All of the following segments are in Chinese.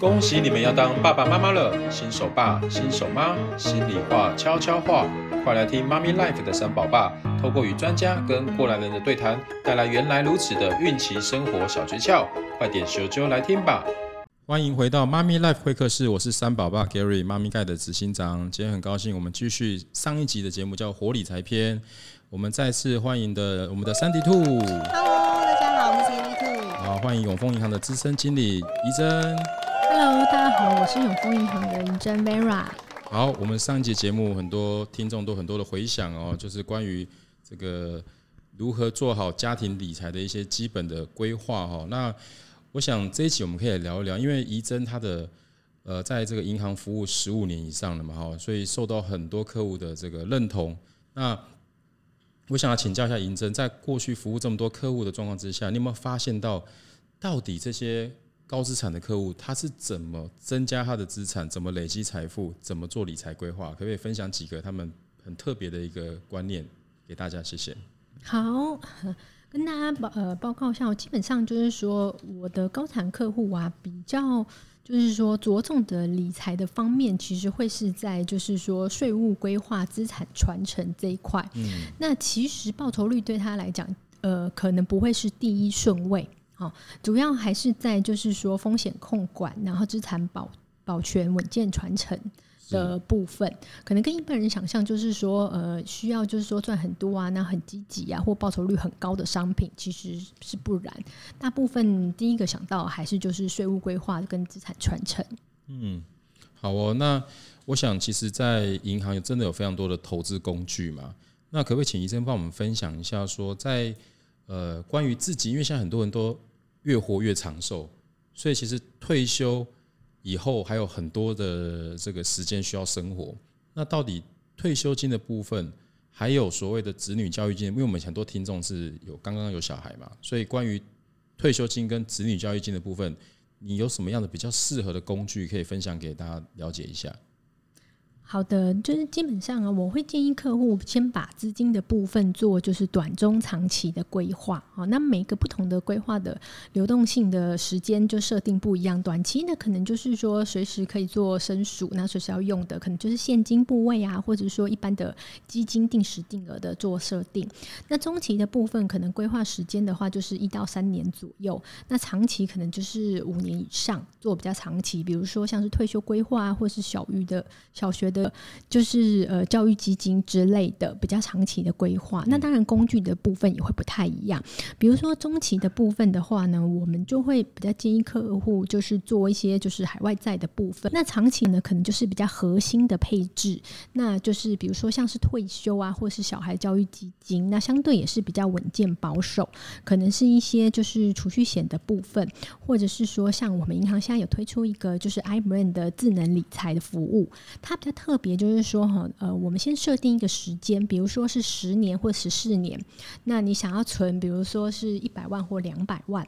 恭喜你们要当爸爸妈妈了，新手爸、新手妈，心里话、悄悄话，快来听妈咪 life 的三宝爸，透过与专家跟过来人的对谈，带来原来如此的孕期生活小诀窍，快点咻啾来听吧！欢迎回到妈咪 life 会客室，我是三宝爸 Gary，妈咪盖的执行长。今天很高兴，我们继续上一集的节目，叫活理财篇。我们再次欢迎的我们的 Sandy 兔。Hello，大家好，我是 Sandy 兔。好，欢迎永丰银行的资深经理怡珍。Hello，大家好，我是永丰银行的银珍 Vera。好，我们上一节节目很多听众都很多的回响哦，就是关于这个如何做好家庭理财的一些基本的规划哈。那我想这一集我们可以聊一聊，因为怡珍她的呃在这个银行服务十五年以上了嘛哈，所以受到很多客户的这个认同。那我想要请教一下银珍，在过去服务这么多客户的状况之下，你有没有发现到到底这些？高资产的客户，他是怎么增加他的资产？怎么累积财富？怎么做理财规划？可不可以分享几个他们很特别的一个观念给大家？谢谢。好，跟大家报呃报告一下，我基本上就是说，我的高产客户啊，比较就是说着重的理财的方面，其实会是在就是说税务规划、资产传承这一块。嗯，那其实报酬率对他来讲，呃，可能不会是第一顺位。好，主要还是在就是说风险控管，然后资产保保全、稳健传承的部分，可能跟一般人想象就是说，呃，需要就是说赚很多啊，那很积极啊，或报酬率很高的商品，其实是不然。大部分第一个想到还是就是税务规划跟资产传承。嗯，好哦。那我想，其实，在银行真的有非常多的投资工具嘛。那可不可以请医生帮我们分享一下，说在呃，关于自己，因为现在很多人都越活越长寿，所以其实退休以后还有很多的这个时间需要生活。那到底退休金的部分，还有所谓的子女教育金，因为我们很多听众是有刚刚有小孩嘛，所以关于退休金跟子女教育金的部分，你有什么样的比较适合的工具可以分享给大家了解一下？好的，就是基本上啊，我会建议客户先把资金的部分做就是短中长期的规划。好，那每个不同的规划的流动性的时间就设定不一样。短期呢，可能就是说随时可以做申赎，那随时要用的可能就是现金部位啊，或者说一般的基金定时定额的做设定。那中期的部分可能规划时间的话，就是一到三年左右。那长期可能就是五年以上做比较长期，比如说像是退休规划啊，或是小育的小学的。就是呃教育基金之类的比较长期的规划，那当然工具的部分也会不太一样。比如说中期的部分的话呢，我们就会比较建议客户就是做一些就是海外债的部分。那长期呢，可能就是比较核心的配置，那就是比如说像是退休啊，或是小孩教育基金，那相对也是比较稳健保守。可能是一些就是储蓄险的部分，或者是说像我们银行现在有推出一个就是 iBrain 的智能理财的服务，它比较特。特别就是说哈，呃，我们先设定一个时间，比如说是十年或十四年，那你想要存，比如说是一百万或两百万，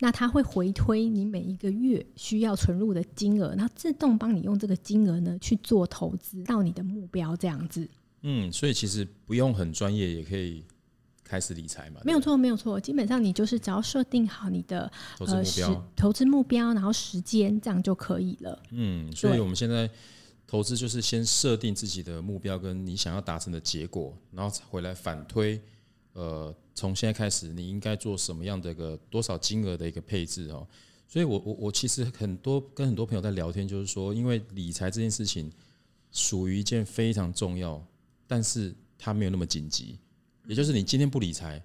那它会回推你每一个月需要存入的金额，然后自动帮你用这个金额呢去做投资到你的目标这样子。嗯，所以其实不用很专业也可以开始理财嘛。没有错，没有错，基本上你就是只要设定好你的投资目标，呃、投资目标，然后时间这样就可以了。嗯，所以我们现在。投资就是先设定自己的目标跟你想要达成的结果，然后回来反推，呃，从现在开始你应该做什么样的一个多少金额的一个配置哦。所以我我我其实很多跟很多朋友在聊天，就是说，因为理财这件事情属于一件非常重要，但是它没有那么紧急。也就是你今天不理财，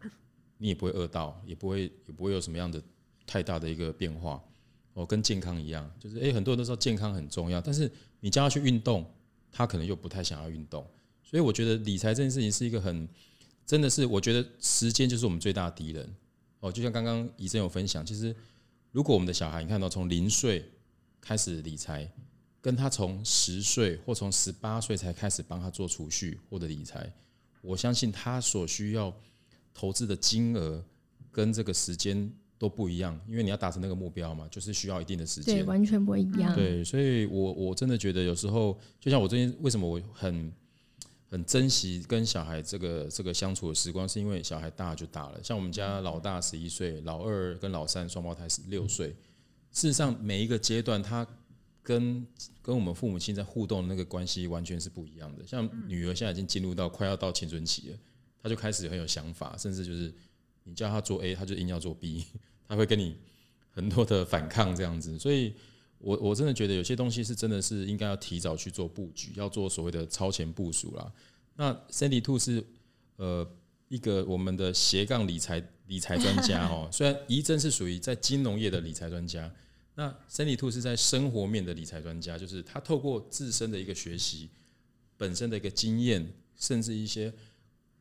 你也不会饿到，也不会也不会有什么样的太大的一个变化。哦，跟健康一样，就是诶，很多人都说健康很重要，但是你叫他去运动，他可能又不太想要运动。所以我觉得理财这件事情是一个很，真的是我觉得时间就是我们最大的敌人。哦，就像刚刚怡珍有分享，其实如果我们的小孩，你看到从零岁开始理财，跟他从十岁或从十八岁才开始帮他做储蓄或者理财，我相信他所需要投资的金额跟这个时间。都不一样，因为你要达成那个目标嘛，就是需要一定的时间，对，完全不一样。对，所以我我真的觉得有时候，就像我最近为什么我很很珍惜跟小孩这个这个相处的时光，是因为小孩大就大了。像我们家老大十一岁，老二跟老三双胞胎是六岁。事实上，每一个阶段他跟跟我们父母亲在互动的那个关系完全是不一样的。像女儿现在已经进入到快要到青春期了，她就开始很有想法，甚至就是你叫他做 A，他就硬要做 B，他会跟你很多的反抗这样子。所以我我真的觉得有些东西是真的是应该要提早去做布局，要做所谓的超前部署啦。那 Sandy Two 是呃一个我们的斜杠理财理财专家哦，虽然怡臻是属于在金融业的理财专家。那 Sandy Two 是在生活面的理财专家，就是他透过自身的一个学习，本身的一个经验，甚至一些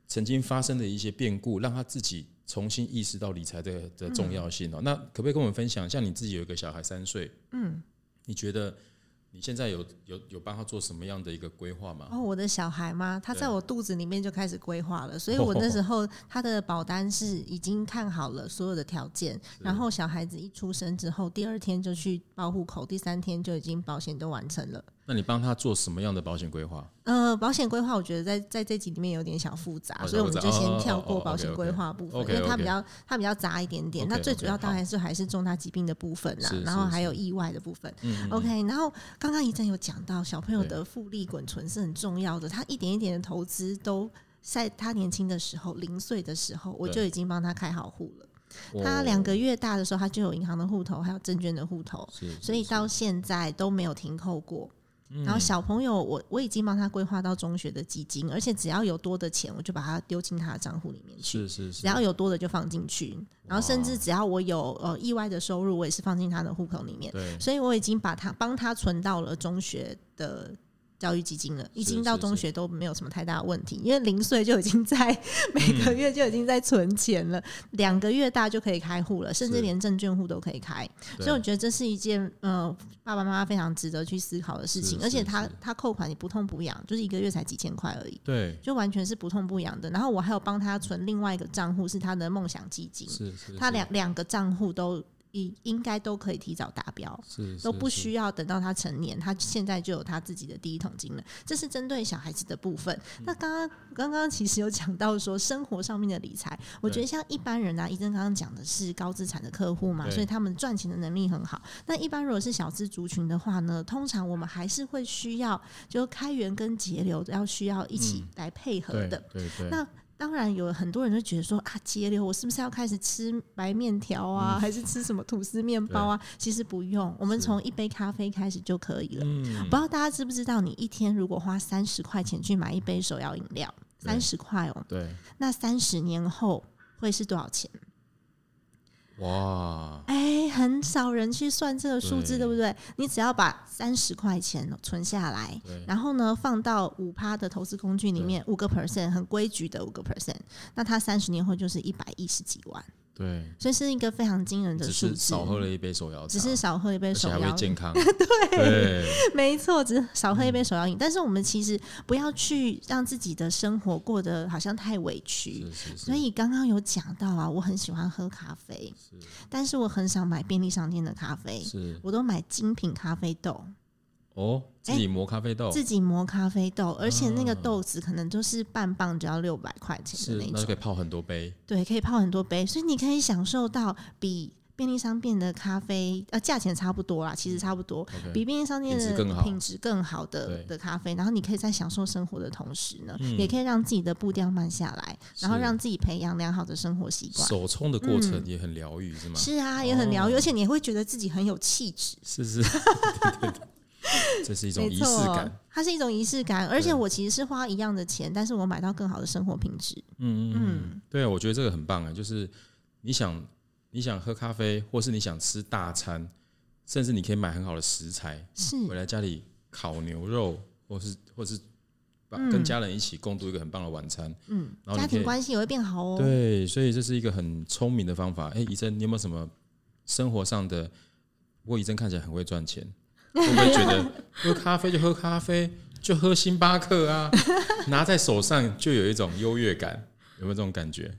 曾经发生的一些变故，让他自己重新意识到理财的的重要性哦。那可不可以跟我们分享，像你自己有一个小孩三岁，嗯，你觉得？你现在有有有帮他做什么样的一个规划吗？哦，我的小孩吗？他在我肚子里面就开始规划了，所以我那时候他的保单是已经看好了所有的条件，然后小孩子一出生之后，第二天就去报户口，第三天就已经保险都完成了。那你帮他做什么样的保险规划？呃，保险规划我觉得在在这集里面有点小复杂，哦、所以我们就先跳过保险规划部分，因为它比较它比较杂一点点。那最主要当然是还是重大疾病的部分啦，然后还有意外的部分。OK，然后刚刚怡臻有讲到小朋友的复利滚存是很重要的，他一点一点的投资都在他年轻的时候，零岁的时候我就已经帮他开好户了。他两个月大的时候，他就有银行的户头，还有证券的户头，所以到现在都没有停扣过。然后小朋友，我我已经帮他规划到中学的基金，而且只要有多的钱，我就把它丢进他的账户里面去。是是是，只要有多的就放进去，然后甚至只要我有呃意外的收入，我也是放进他的户口里面。对，所以我已经把他帮他存到了中学的。教育基金了，已经到中学都没有什么太大的问题，因为零岁就已经在每个月就已经在存钱了，两、嗯、个月大就可以开户了，甚至连证券户都可以开，所以我觉得这是一件呃爸爸妈妈非常值得去思考的事情，而且他他扣款也不痛不痒，就是一个月才几千块而已，对，就完全是不痛不痒的。然后我还有帮他存另外一个账户，是他的梦想基金，是是是，他两两个账户都。应应该都可以提早达标，是都不需要等到他成年，他现在就有他自己的第一桶金了。这是针对小孩子的部分。那刚刚刚刚其实有讲到说生活上面的理财，我觉得像一般人啊，医生刚刚讲的是高资产的客户嘛，所以他们赚钱的能力很好。那一般如果是小资族群的话呢，通常我们还是会需要就开源跟节流要需要一起来配合的。对对。那当然有很多人就觉得说啊，节流，我是不是要开始吃白面条啊，还是吃什么吐司面包啊？其实不用，我们从一杯咖啡开始就可以了。不知道大家知不知道，你一天如果花三十块钱去买一杯手摇饮料，三十块哦，对，那三十年后会是多少钱？哇，哎，很少人去算这个数字，对不对？你只要把三十块钱存下来，然后呢，放到五趴的投资工具里面，五个 percent 很规矩的五个 percent，那它三十年后就是一百一十几万。对，所以是一个非常惊人的数字。少喝了一杯手摇，只是少喝一杯手摇，还会健康。对，对 没错，只是少喝一杯手摇饮。嗯、但是我们其实不要去让自己的生活过得好像太委屈。是是是，所以刚刚有讲到啊，我很喜欢喝咖啡，是但是我很少买便利商店的咖啡，是我都买精品咖啡豆。哦，自己磨咖啡豆，自己磨咖啡豆，而且那个豆子可能就是半磅就要六百块钱的那种，那就可以泡很多杯。对，可以泡很多杯，所以你可以享受到比便利商店的咖啡呃价钱差不多啦，其实差不多，比便利商店的品质更好的的咖啡，然后你可以在享受生活的同时呢，嗯、也可以让自己的步调慢下来，然后让自己培养良好的生活习惯。手冲的过程也很疗愈，是吗？是啊，也很疗愈，而且你会觉得自己很有气质。是是。对对对 这是一种仪式感，它是一种仪式感，而且我其实是花一样的钱，但是我买到更好的生活品质。嗯嗯嗯，对啊，我觉得这个很棒啊！就是你想你想喝咖啡，或是你想吃大餐，甚至你可以买很好的食材，是回来家里烤牛肉，或是或是把跟家人一起共度一个很棒的晚餐。嗯，然后家庭关系也会变好哦。对，所以这是一个很聪明的方法。哎，怡臻，你有没有什么生活上的？不过怡臻看起来很会赚钱。会不会觉得 喝咖啡就喝咖啡，就喝星巴克啊？拿在手上就有一种优越感，有没有这种感觉？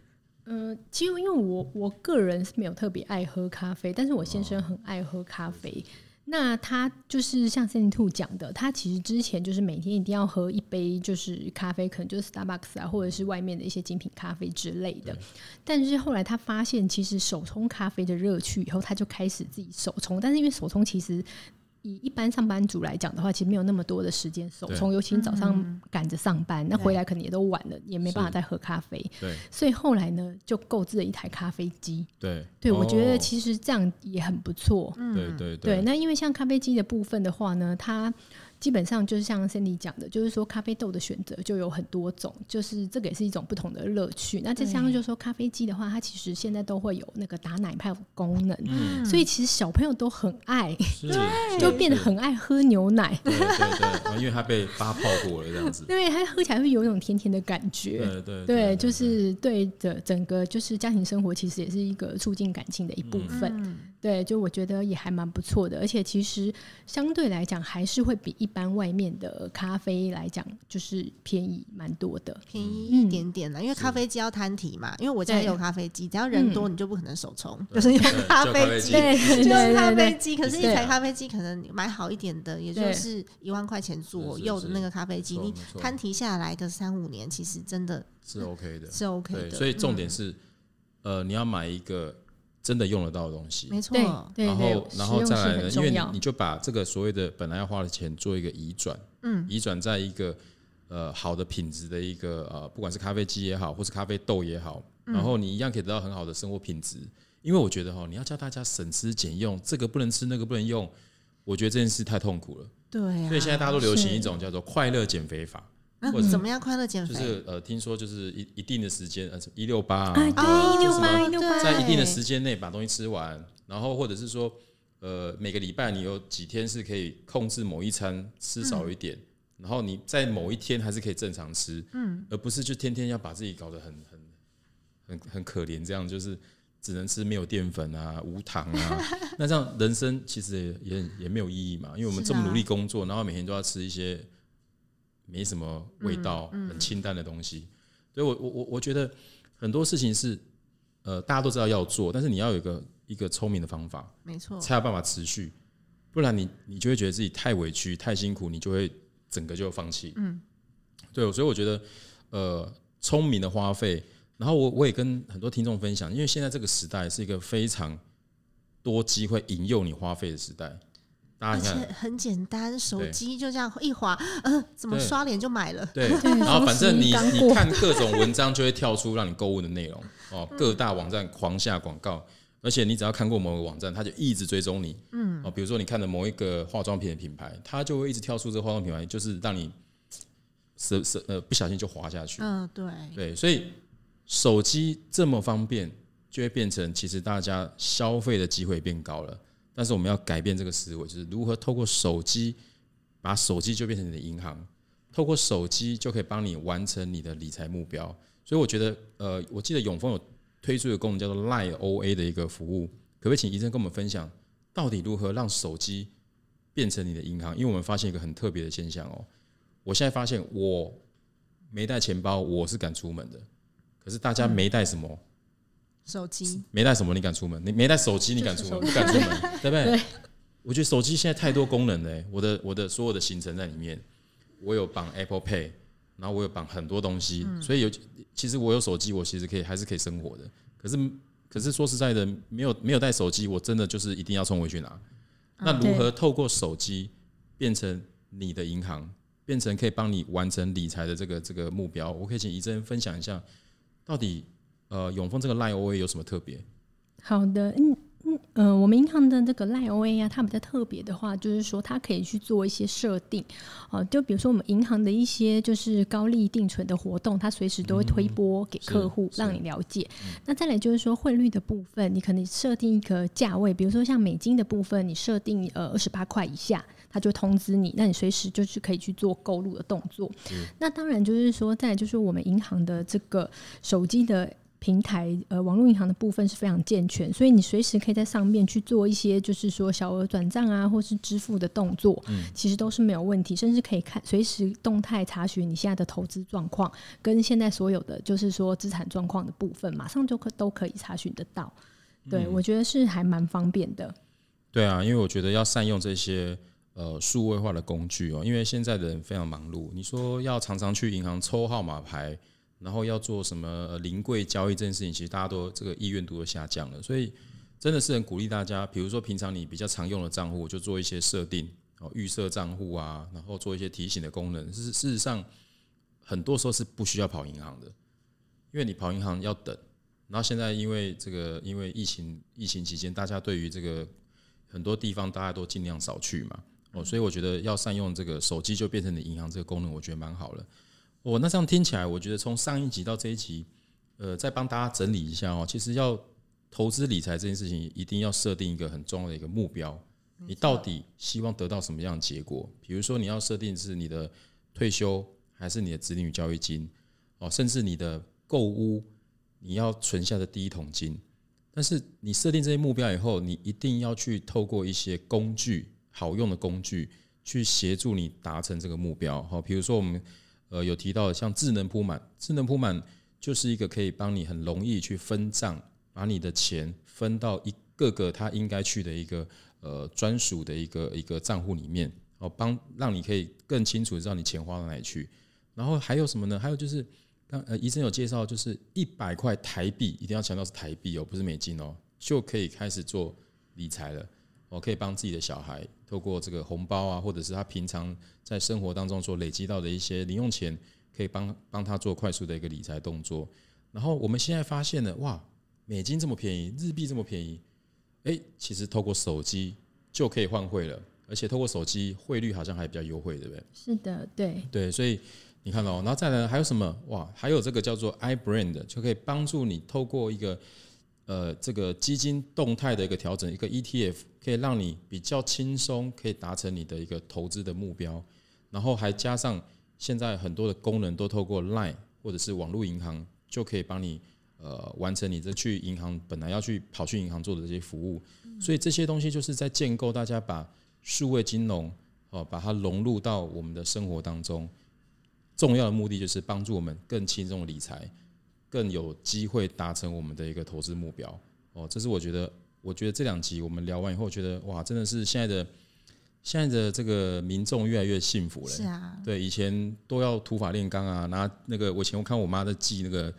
呃，其实因为我我个人是没有特别爱喝咖啡，但是我先生很爱喝咖啡。哦那他就是像 Sandy Two 讲的，他其实之前就是每天一定要喝一杯就是咖啡，可能就是 Starbucks 啊，或者是外面的一些精品咖啡之类的。但是后来他发现，其实手冲咖啡的乐趣以后，他就开始自己手冲。但是因为手冲其实以一般上班族来讲的话，其实没有那么多的时间手冲，尤其你早上赶着上班，那回来可能也都晚了，也没办法再喝咖啡。对，所以后来呢，就购置了一台咖啡机。对，对我觉得其实这样也很不错。嗯，对对对。那因为像咖啡机的部分的话呢，它。基本上就是像 Cindy 讲的，就是说咖啡豆的选择就有很多种，就是这个也是一种不同的乐趣。那再加上就是说咖啡机的话，它其实现在都会有那个打奶泡的功能，嗯，所以其实小朋友都很爱，就变得很爱喝牛奶。对对对，因为它被发泡过了这样子，对，它喝起来会有一种甜甜的感觉。对对对，就是对的整个就是家庭生活，其实也是一个促进感情的一部分。嗯对，就我觉得也还蛮不错的，而且其实相对来讲还是会比一般外面的咖啡来讲，就是便宜蛮多的，便宜一点点啦。因为咖啡机要摊提嘛，因为我家也有咖啡机，只要人多你就不可能手冲，就是用咖啡机，就是咖啡机。可是，一台咖啡机可能买好一点的，也就是一万块钱左右的那个咖啡机，你摊提下来个三五年，其实真的是 OK 的，是 OK 的。所以重点是，呃，你要买一个。真的用得到的东西，没错。然后，然后再来呢？因为你你就把这个所谓的本来要花的钱做一个移转，嗯，移转在一个呃好的品质的一个呃，不管是咖啡机也好，或是咖啡豆也好，然后你一样可以得到很好的生活品质。因为我觉得哈，你要教大家省吃俭用，这个不能吃，那个不能用，我觉得这件事太痛苦了。对，所以现在大家都流行一种叫做快乐减肥法。或者怎么样快乐减肥？就是呃，听说就是一一定的时间，呃，一六八啊，一六八一六八，在一定的时间内把东西吃完，然后或者是说，呃，每个礼拜你有几天是可以控制某一餐吃少一点，然后你在某一天还是可以正常吃，嗯，而不是就天天要把自己搞得很很很很可怜，这样就是只能吃没有淀粉啊、无糖啊，那这样人生其实也也也没有意义嘛，因为我们这么努力工作，然后每天都要吃一些。没什么味道，很清淡的东西，所以我我我我觉得很多事情是，呃，大家都知道要做，但是你要有一个一个聪明的方法，没错，才有办法持续，不然你你就会觉得自己太委屈、太辛苦，你就会整个就放弃。嗯，对，所以我觉得，呃，聪明的花费，然后我我也跟很多听众分享，因为现在这个时代是一个非常多机会引诱你花费的时代。而且很简单，手机就这样一滑，呃，怎么刷脸就买了？对，然后反正你你看各种文章就会跳出让你购物的内容哦，各大网站狂下广告，而且你只要看过某个网站，它就一直追踪你，嗯，哦，比如说你看的某一个化妆品的品牌，它就会一直跳出这个化妆品牌，就是让你是是呃不小心就滑下去，嗯，对对，所以手机这么方便，就会变成其实大家消费的机会变高了。但是我们要改变这个思维，就是如何透过手机，把手机就变成你的银行，透过手机就可以帮你完成你的理财目标。所以我觉得，呃，我记得永丰有推出一个功能叫做 Line OA 的一个服务，可不可以请医生跟我们分享，到底如何让手机变成你的银行？因为我们发现一个很特别的现象哦，我现在发现我没带钱包，我是敢出门的，可是大家没带什么？手机没带什么，你敢出门？你没带手机，你敢出门？不敢出门，对不对？我觉得手机现在太多功能了。我的我的所有的行程在里面，我有绑 Apple Pay，然后我有绑很多东西，嗯、所以有其实我有手机，我其实可以还是可以生活的。可是可是说实在的，没有没有带手机，我真的就是一定要冲回去拿。那如何透过手机变成你的银行，变成可以帮你完成理财的这个这个目标？我可以请怡珍分享一下，到底。呃，永丰这个 Line OA 有什么特别？好的，嗯嗯呃，我们银行的这个 Line OA 啊，它比较特别的话，就是说它可以去做一些设定，哦、呃，就比如说我们银行的一些就是高利定存的活动，它随时都会推播给客户，让你了解。那再来就是说汇率的部分，你可能设定一个价位，比如说像美金的部分，你设定呃二十八块以下，它就通知你，那你随时就是可以去做购入的动作。那当然就是说，在就是我们银行的这个手机的。平台呃，网络银行的部分是非常健全，所以你随时可以在上面去做一些，就是说小额转账啊，或是支付的动作，嗯，其实都是没有问题，甚至可以看随时动态查询你现在的投资状况，跟现在所有的就是说资产状况的部分，马上就可都可以查询得到。对、嗯、我觉得是还蛮方便的。对啊，因为我觉得要善用这些呃数位化的工具哦，因为现在的人非常忙碌，你说要常常去银行抽号码牌。然后要做什么临柜交易这件事情，其实大家都这个意愿度都下降了。所以真的是很鼓励大家，比如说平常你比较常用的账户，就做一些设定哦，预设账户啊，然后做一些提醒的功能。事事实上，很多时候是不需要跑银行的，因为你跑银行要等。然后现在因为这个，因为疫情疫情期间，大家对于这个很多地方大家都尽量少去嘛，哦，所以我觉得要善用这个手机就变成你银行这个功能，我觉得蛮好了。我那这样听起来，我觉得从上一集到这一集，呃，再帮大家整理一下哦。其实要投资理财这件事情，一定要设定一个很重要的一个目标。你到底希望得到什么样的结果？比如说，你要设定是你的退休，还是你的子女教育金，哦，甚至你的购屋。你要存下的第一桶金，但是你设定这些目标以后，你一定要去透过一些工具，好用的工具，去协助你达成这个目标。好，比如说我们呃有提到，像智能铺满，智能铺满就是一个可以帮你很容易去分账，把你的钱分到一个个它应该去的一个呃专属的一个一个账户里面，哦，帮让你可以更清楚知道你钱花到哪里去。然后还有什么呢？还有就是。刚呃，医生有介绍，就是一百块台币，一定要强调是台币哦，不是美金哦，就可以开始做理财了。我可以帮自己的小孩透过这个红包啊，或者是他平常在生活当中所累积到的一些零用钱，可以帮帮他做快速的一个理财动作。然后我们现在发现了，哇，美金这么便宜，日币这么便宜，诶，其实透过手机就可以换汇了，而且透过手机汇率好像还比较优惠，对不对？是的，对对，所以。你看哦，然后再来还有什么？哇，还有这个叫做 iBrand，就可以帮助你透过一个呃这个基金动态的一个调整，一个 ETF，可以让你比较轻松，可以达成你的一个投资的目标。然后还加上现在很多的功能都透过 Line 或者是网络银行，就可以帮你呃完成你这去银行本来要去跑去银行做的这些服务。所以这些东西就是在建构大家把数位金融哦把它融入到我们的生活当中。重要的目的就是帮助我们更轻松理财，更有机会达成我们的一个投资目标。哦，这是我觉得，我觉得这两集我们聊完以后，觉得哇，真的是现在的现在的这个民众越来越幸福了。是啊，对，以前都要土法炼钢啊，拿那个我以前我看我妈在记那个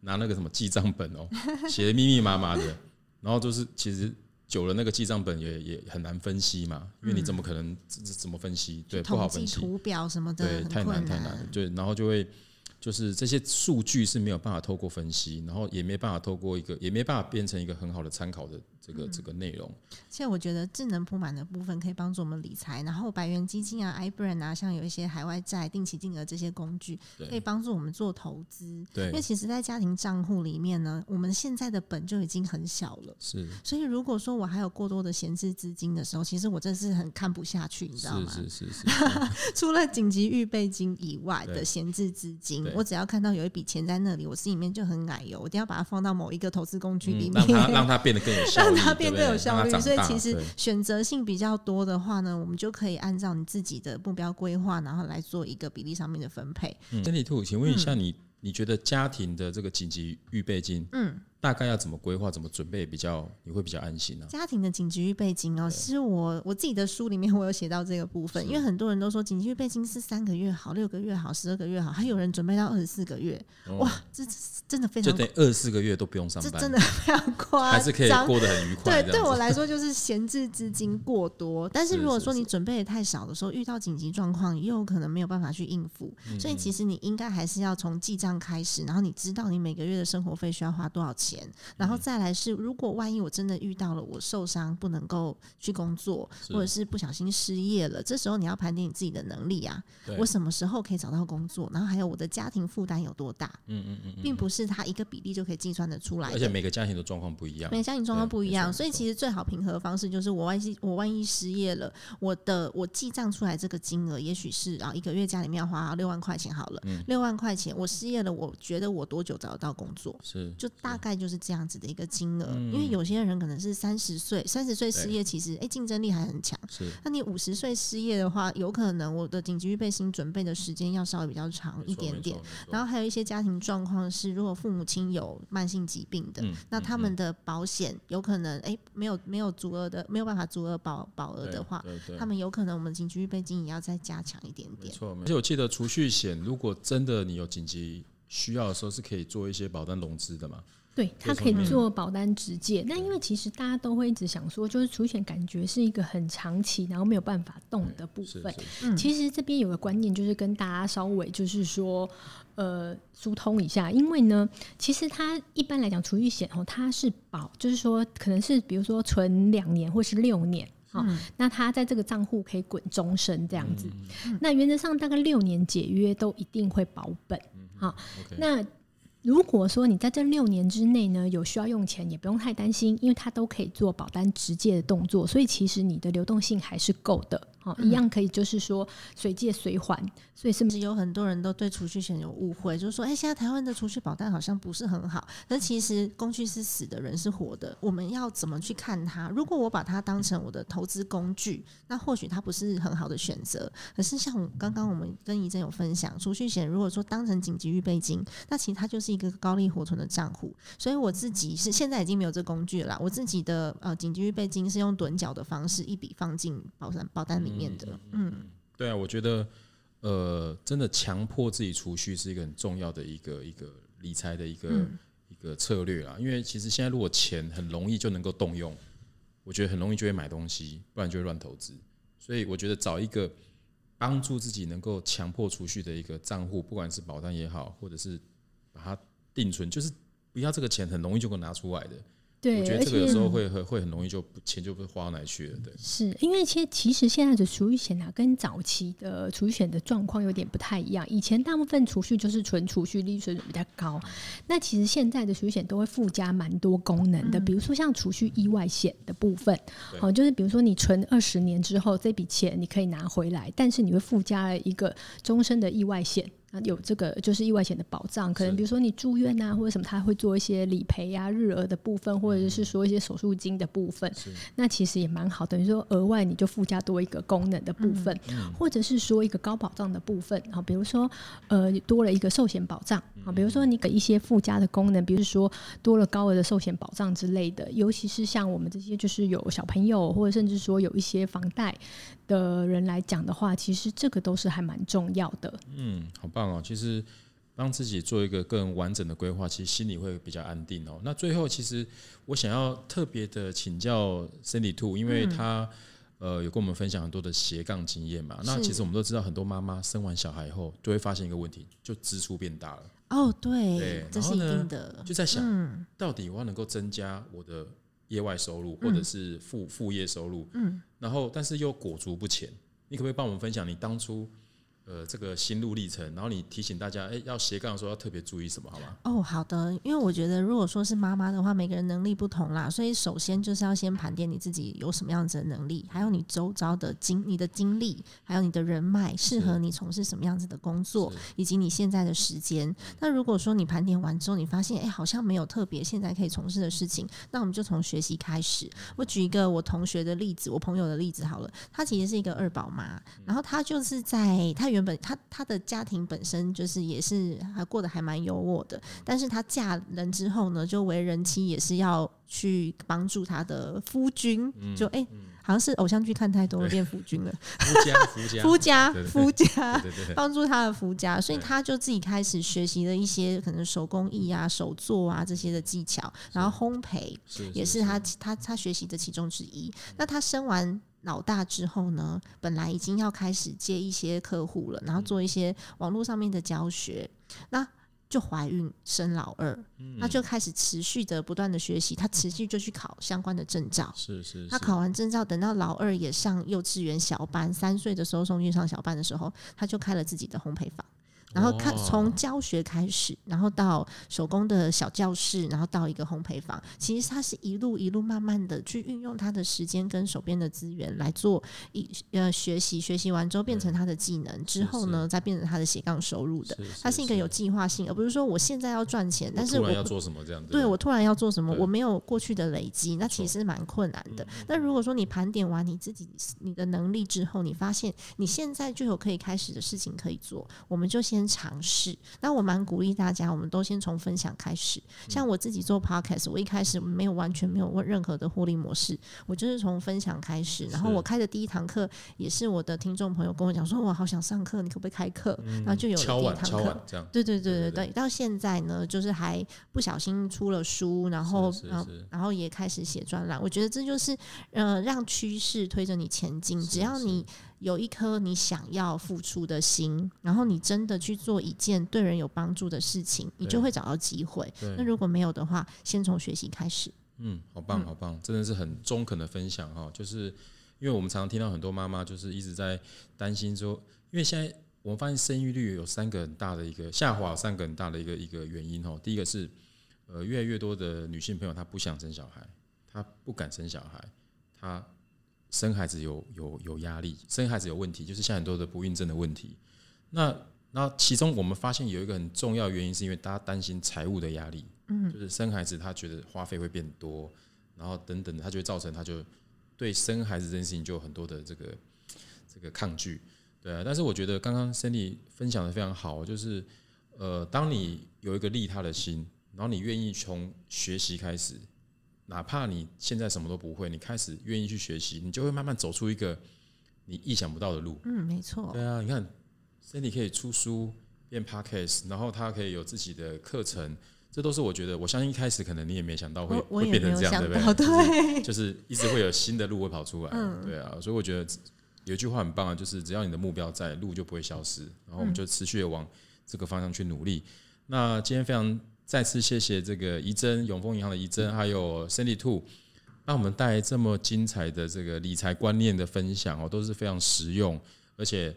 拿那个什么记账本哦，写的密密麻麻的，然后就是其实。久了，那个记账本也也很难分析嘛，因为你怎么可能怎怎么分析？对，不好分析。图表什么的，对，太难太难。对，然后就会就是这些数据是没有办法透过分析，然后也没办法透过一个，也没办法变成一个很好的参考的。这个这个内容，其实我觉得智能铺满的部分可以帮助我们理财，然后百元基金啊、iBrand 啊，像有一些海外债、定期定额这些工具，可以帮助我们做投资。对，因为其实，在家庭账户里面呢，我们现在的本就已经很小了。是，所以如果说我还有过多的闲置资金的时候，其实我真是很看不下去，你知道吗？是是是是。除了紧急预备金以外的闲置资金，我只要看到有一笔钱在那里，我心里面就很奶油，我一定要把它放到某一个投资工具里面，嗯、让它让它变得更有效。让它变更有效率，所以其实选择性比较多的话呢，我们就可以按照你自己的目标规划，然后来做一个比例上面的分配。珍妮兔，请问一下你，你你觉得家庭的这个紧急预备金，嗯？大概要怎么规划、怎么准备比较你会比较安心呢、啊？家庭的紧急预备金哦，其实我我自己的书里面我有写到这个部分，因为很多人都说紧急预备金是三个月好、六个月好、十二个月好，还有人准备到二十四个月，哦、哇，这真的非常就等二十四个月都不用上班，这真的非常夸张，还是可以过得很愉快。对，对我来说就是闲置资金过多，但是如果说你准备的太少的时候，遇到紧急状况又有可能没有办法去应付，所以其实你应该还是要从记账开始，然后你知道你每个月的生活费需要花多少钱，然后再。来是，如果万一我真的遇到了我受伤不能够去工作，或者是不小心失业了，这时候你要盘点你自己的能力啊。我什么时候可以找到工作？然后还有我的家庭负担有多大？嗯嗯嗯，并不是他一个比例就可以计算得出来。而且每个家庭的状况不一样，每个家庭状况不一样，所以其实最好平和的方式就是我万一我万一失业了，我的我记账出来这个金额，也许是啊一个月家里面要花六万块钱好了，六万块钱我失业了，我觉得我多久找得到工作？是就大概就是这样子的一个。金额，因为有些人可能是三十岁，三十岁失业，其实哎，竞争力还很强。是，那你五十岁失业的话，有可能我的紧急预备金准备的时间要稍微比较长一点点。然后还有一些家庭状况是，如果父母亲有慢性疾病的，那他们的保险有可能哎，没有没有足额的，没有办法足额保保额的话，他们有可能我们紧急预备金也要再加强一点点。没错，而且我记得储蓄险，如果真的你有紧急需要的时候，是可以做一些保单融资的嘛。对，它可以做保单直借。那因为其实大家都会一直想说，就是储蓄险感觉是一个很长期，然后没有办法动的部分。其实这边有个观念，就是跟大家稍微就是说，呃，疏通一下。因为呢，其实它一般来讲储蓄险哦，它是保，就是说可能是比如说存两年或是六年。好，那他在这个账户可以滚终身这样子。那原则上大概六年解约都一定会保本。好，那如果说你在这六年之内呢，有需要用钱，也不用太担心，因为它都可以做保单直接的动作，所以其实你的流动性还是够的。哦，一样可以，就是说随借随还，所以是不是有很多人都对储蓄险有误会，就是说，哎，现在台湾的储蓄保单好像不是很好。但其实工具是死的，人是活的，我们要怎么去看它？如果我把它当成我的投资工具，那或许它不是很好的选择。可是像刚刚我们跟怡珍有分享，储蓄险如果说当成紧急预备金，那其实它就是一个高利活存的账户。所以我自己是现在已经没有这工具了啦，我自己的呃紧急预备金是用趸缴的方式一笔放进保单保单里面。面的，嗯，对啊，我觉得，呃，真的强迫自己储蓄是一个很重要的一个一个理财的一个、嗯、一个策略啊。因为其实现在如果钱很容易就能够动用，我觉得很容易就会买东西，不然就会乱投资。所以我觉得找一个帮助自己能够强迫储蓄的一个账户，不管是保单也好，或者是把它定存，就是不要这个钱很容易就给我拿出来的。对，我觉得这个有时候会会会很容易就钱就不花到哪去了。对，是因为其实其实现在的储蓄险啊，跟早期的储蓄险的状况有点不太一样。以前大部分储蓄就是纯储蓄，利率水准比较高。那其实现在的储蓄险都会附加蛮多功能的，比如说像储蓄意外险的部分，好，就是比如说你存二十年之后，这笔钱你可以拿回来，但是你会附加了一个终身的意外险。有这个就是意外险的保障，可能比如说你住院啊，或者什么，他会做一些理赔呀、啊、日额的部分，或者是说一些手术金的部分。那其实也蛮好，等于说额外你就附加多一个功能的部分，嗯、或者是说一个高保障的部分。好，比如说呃多了一个寿险保障啊，比如说你给一些附加的功能，比如说多了高额的寿险保障之类的。尤其是像我们这些就是有小朋友，或者甚至说有一些房贷的人来讲的话，其实这个都是还蛮重要的。嗯，好棒哦！其实帮自己做一个更完整的规划，其实心里会比较安定哦。那最后，其实我想要特别的请教 Cindy Two，因为他、嗯、呃有跟我们分享很多的斜杠经验嘛。那其实我们都知道，很多妈妈生完小孩以后，就会发现一个问题，就支出变大了。哦，对，对，这是一定的。就在想，嗯、到底我要能够增加我的业外收入，或者是副副业收入，嗯，然后但是又裹足不前，你可不可以帮我们分享你当初？呃，这个心路历程，然后你提醒大家，哎，要斜杠的时候要特别注意什么，好吗？哦，好的，因为我觉得如果说是妈妈的话，每个人能力不同啦，所以首先就是要先盘点你自己有什么样子的能力，还有你周遭的经、你的经历，还有你的人脉，适合你从事什么样子的工作，以及你现在的时间。那如果说你盘点完之后，你发现哎，好像没有特别现在可以从事的事情，那我们就从学习开始。我举一个我同学的例子，我朋友的例子好了，他其实是一个二宝妈，然后他就是在他。原本她她的家庭本身就是也是还过得还蛮优渥的，但是她嫁人之后呢，就为人妻也是要去帮助她的夫君，就哎、欸，好像是偶像剧看太多了，变夫君了，夫家夫家夫家夫家帮助他的夫家，所以他就自己开始学习了一些可能手工艺啊、手作啊这些的技巧，然后烘焙也是她她她学习的其中之一。那他生完。老大之后呢，本来已经要开始接一些客户了，然后做一些网络上面的教学，那就怀孕生老二，那就开始持续的不断的学习，他持续就去考相关的证照，是是，他考完证照，等到老二也上幼稚园小班，三岁的时候送去上小班的时候，他就开了自己的烘焙坊。然后看从教学开始，然后到手工的小教室，然后到一个烘焙坊。其实他是一路一路慢慢的去运用他的时间跟手边的资源来做一呃学习，学习完之后变成他的技能之后呢，再变成他的斜杠收入的。它是一个有计划性，而不是说我现在要赚钱，但是我要做什么这样子。对，我突然要做什么，我没有过去的累积，那其实蛮困难的。那如果说你盘点完你自己你的能力之后，你发现你现在就有可以开始的事情可以做，我们就先。先尝试。那我蛮鼓励大家，我们都先从分享开始。像我自己做 podcast，我一开始没有完全没有问任何的获利模式，我就是从分享开始。然后我开的第一堂课也是我的听众朋友跟我讲说，我好想上课，你可不可以开课？然后就有一堂课。这样。对对对对对。到现在呢，就是还不小心出了书，然后然后然后也开始写专栏。我觉得这就是呃，让趋势推着你前进。只要你有一颗你想要付出的心，然后你真的去做一件对人有帮助的事情，你就会找到机会。那如果没有的话，先从学习开始。嗯，好棒，好棒，真的是很中肯的分享哈。就是因为我们常常听到很多妈妈就是一直在担心说，因为现在我们发现生育率有三个很大的一个下滑，三个很大的一个一个原因哈。第一个是呃，越来越多的女性朋友她不想生小孩，她不敢生小孩，她。生孩子有有有压力，生孩子有问题，就是像很多的不孕症的问题。那那其中我们发现有一个很重要的原因，是因为大家担心财务的压力，嗯，就是生孩子他觉得花费会变多，然后等等，他就会造成他就对生孩子这件事情就有很多的这个这个抗拒，对啊。但是我觉得刚刚 Cindy 分享的非常好，就是呃，当你有一个利他的心，然后你愿意从学习开始。哪怕你现在什么都不会，你开始愿意去学习，你就会慢慢走出一个你意想不到的路。嗯，没错。对啊，你看，Sandy 可以出书变 Podcast，然后他可以有自己的课程，这都是我觉得，我相信一开始可能你也没想到会会变成这样，对不对？对，就是一直会有新的路会跑出来。嗯，对啊，所以我觉得有一句话很棒啊，就是只要你的目标在，路就不会消失。然后我们就持续的往这个方向去努力。那今天非常。再次谢谢这个怡珍永丰银行的怡珍，还有 Sandy Two，让我们带来这么精彩的这个理财观念的分享哦，都是非常实用，而且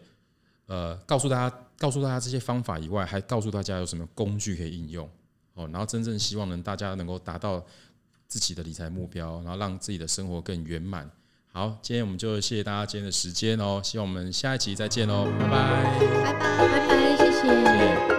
呃，告诉大家，告诉大家这些方法以外，还告诉大家有什么工具可以应用哦，然后真正希望能大家能够达到自己的理财目标，然后让自己的生活更圆满。好，今天我们就谢谢大家今天的时间哦，希望我们下一集再见哦，拜拜，拜拜，拜拜，谢谢。